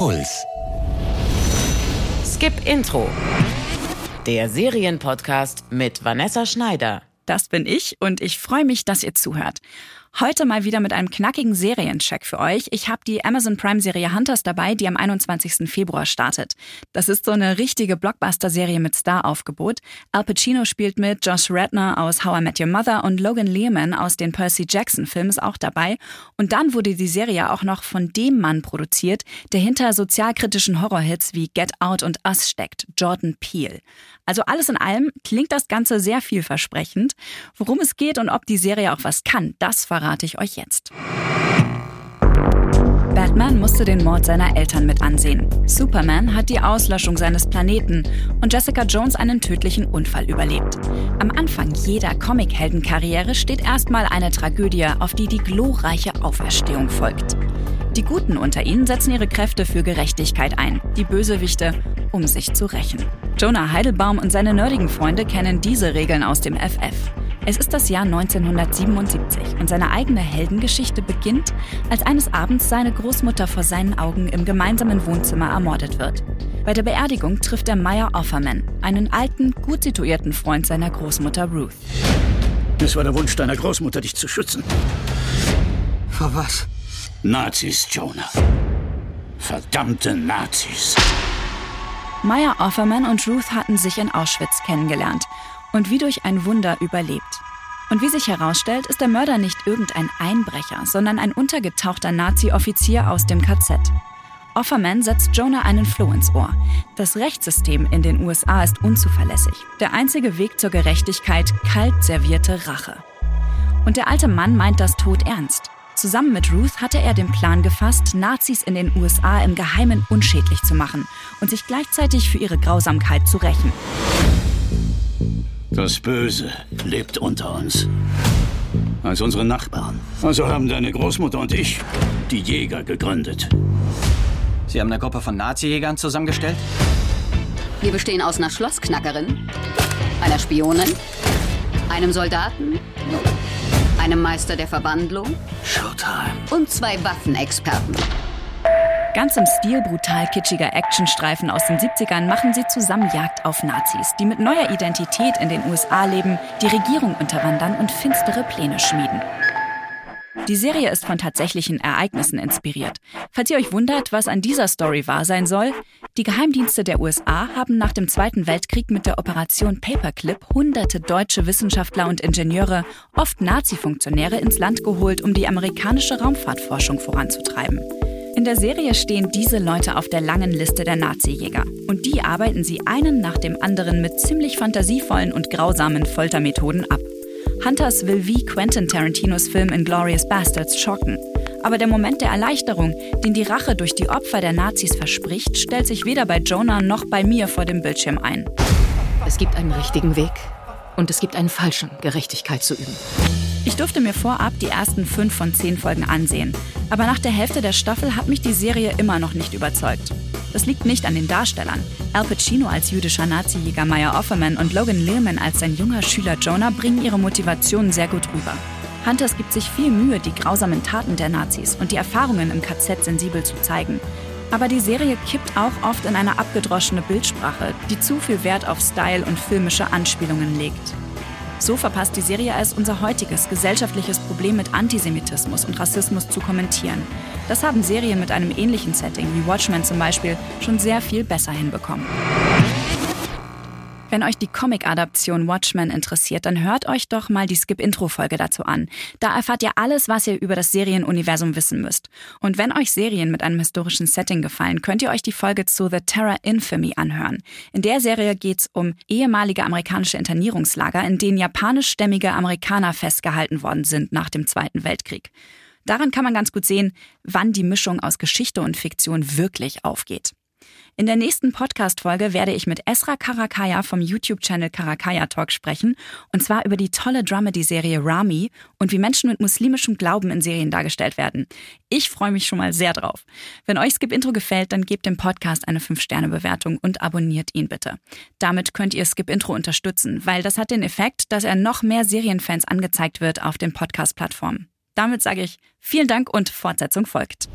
Puls. Skip Intro. Der Serienpodcast mit Vanessa Schneider. Das bin ich und ich freue mich, dass ihr zuhört. Heute mal wieder mit einem knackigen Seriencheck für euch. Ich habe die Amazon Prime-Serie Hunters dabei, die am 21. Februar startet. Das ist so eine richtige Blockbuster-Serie mit Star-Aufgebot. Al Pacino spielt mit, Josh Redner aus How I Met Your Mother und Logan Lehman aus den Percy Jackson-Filmen ist auch dabei. Und dann wurde die Serie auch noch von dem Mann produziert, der hinter sozialkritischen Horrorhits wie Get Out und Us steckt, Jordan Peele. Also alles in allem klingt das Ganze sehr vielversprechend. Worum es geht und ob die Serie auch was kann, das verrate ich euch jetzt. Batman musste den Mord seiner Eltern mit ansehen. Superman hat die Auslöschung seines Planeten und Jessica Jones einen tödlichen Unfall überlebt. Am Anfang jeder Comic-Heldenkarriere steht erstmal eine Tragödie, auf die die glorreiche Auferstehung folgt. Die Guten unter ihnen setzen ihre Kräfte für Gerechtigkeit ein, die Bösewichte, um sich zu rächen. Jonah Heidelbaum und seine nerdigen Freunde kennen diese Regeln aus dem FF. Es ist das Jahr 1977 und seine eigene Heldengeschichte beginnt, als eines Abends seine Großmutter vor seinen Augen im gemeinsamen Wohnzimmer ermordet wird. Bei der Beerdigung trifft er Meyer Offerman, einen alten, gut situierten Freund seiner Großmutter Ruth. Es war der Wunsch deiner Großmutter, dich zu schützen. Vor was? Nazis, Jonah. Verdammte Nazis. Meyer Offerman und Ruth hatten sich in Auschwitz kennengelernt und wie durch ein Wunder überlebt. Und wie sich herausstellt, ist der Mörder nicht irgendein Einbrecher, sondern ein untergetauchter Nazi-Offizier aus dem KZ. Offerman setzt Jonah einen Floh ins Ohr. Das Rechtssystem in den USA ist unzuverlässig. Der einzige Weg zur Gerechtigkeit kalt servierte Rache. Und der alte Mann meint das Tod ernst. Zusammen mit Ruth hatte er den Plan gefasst, Nazis in den USA im Geheimen unschädlich zu machen und sich gleichzeitig für ihre Grausamkeit zu rächen. Das Böse lebt unter uns. Als unsere Nachbarn. Also haben deine Großmutter und ich die Jäger gegründet. Sie haben eine Gruppe von Nazi-Jägern zusammengestellt? Wir bestehen aus einer Schlossknackerin, einer Spionin, einem Soldaten, einem Meister der Verwandlung Showtime. und zwei Waffenexperten. Ganz im Stil brutal kitschiger Actionstreifen aus den 70ern machen sie zusammen Jagd auf Nazis, die mit neuer Identität in den USA leben, die Regierung unterwandern und finstere Pläne schmieden. Die Serie ist von tatsächlichen Ereignissen inspiriert. Falls ihr euch wundert, was an dieser Story wahr sein soll, die Geheimdienste der USA haben nach dem Zweiten Weltkrieg mit der Operation Paperclip hunderte deutsche Wissenschaftler und Ingenieure, oft Nazi-Funktionäre, ins Land geholt, um die amerikanische Raumfahrtforschung voranzutreiben. In der Serie stehen diese Leute auf der langen Liste der Nazi-Jäger. Und die arbeiten sie einen nach dem anderen mit ziemlich fantasievollen und grausamen Foltermethoden ab. Hunters will wie Quentin Tarantinos Film Inglourious Bastards schocken. Aber der Moment der Erleichterung, den die Rache durch die Opfer der Nazis verspricht, stellt sich weder bei Jonah noch bei mir vor dem Bildschirm ein. Es gibt einen richtigen Weg und es gibt einen falschen, Gerechtigkeit zu üben. Ich durfte mir vorab die ersten fünf von zehn Folgen ansehen. Aber nach der Hälfte der Staffel hat mich die Serie immer noch nicht überzeugt. Das liegt nicht an den Darstellern. Al Pacino als jüdischer Nazi-Jäger Meyer Offerman und Logan Lerman als sein junger Schüler Jonah bringen ihre Motivation sehr gut rüber. Hunters gibt sich viel Mühe, die grausamen Taten der Nazis und die Erfahrungen im KZ sensibel zu zeigen. Aber die Serie kippt auch oft in eine abgedroschene Bildsprache, die zu viel Wert auf Style und filmische Anspielungen legt. So verpasst die Serie es, unser heutiges gesellschaftliches Problem mit Antisemitismus und Rassismus zu kommentieren. Das haben Serien mit einem ähnlichen Setting wie Watchmen zum Beispiel schon sehr viel besser hinbekommen. Wenn euch die Comic-Adaption Watchmen interessiert, dann hört euch doch mal die Skip-Intro-Folge dazu an. Da erfahrt ihr alles, was ihr über das Serienuniversum wissen müsst. Und wenn euch Serien mit einem historischen Setting gefallen, könnt ihr euch die Folge zu The Terror Infamy anhören. In der Serie geht's um ehemalige amerikanische Internierungslager, in denen japanischstämmige Amerikaner festgehalten worden sind nach dem Zweiten Weltkrieg. Daran kann man ganz gut sehen, wann die Mischung aus Geschichte und Fiktion wirklich aufgeht. In der nächsten Podcast-Folge werde ich mit Esra Karakaya vom YouTube-Channel Karakaya Talk sprechen, und zwar über die tolle Dramedy-Serie Rami und wie Menschen mit muslimischem Glauben in Serien dargestellt werden. Ich freue mich schon mal sehr drauf. Wenn euch Skip Intro gefällt, dann gebt dem Podcast eine 5-Sterne-Bewertung und abonniert ihn bitte. Damit könnt ihr Skip Intro unterstützen, weil das hat den Effekt, dass er noch mehr Serienfans angezeigt wird auf den Podcast-Plattformen. Damit sage ich vielen Dank und Fortsetzung folgt.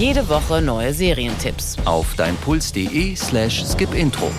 Jede Woche neue Serientipps. Auf deinpuls.de slash skipintro.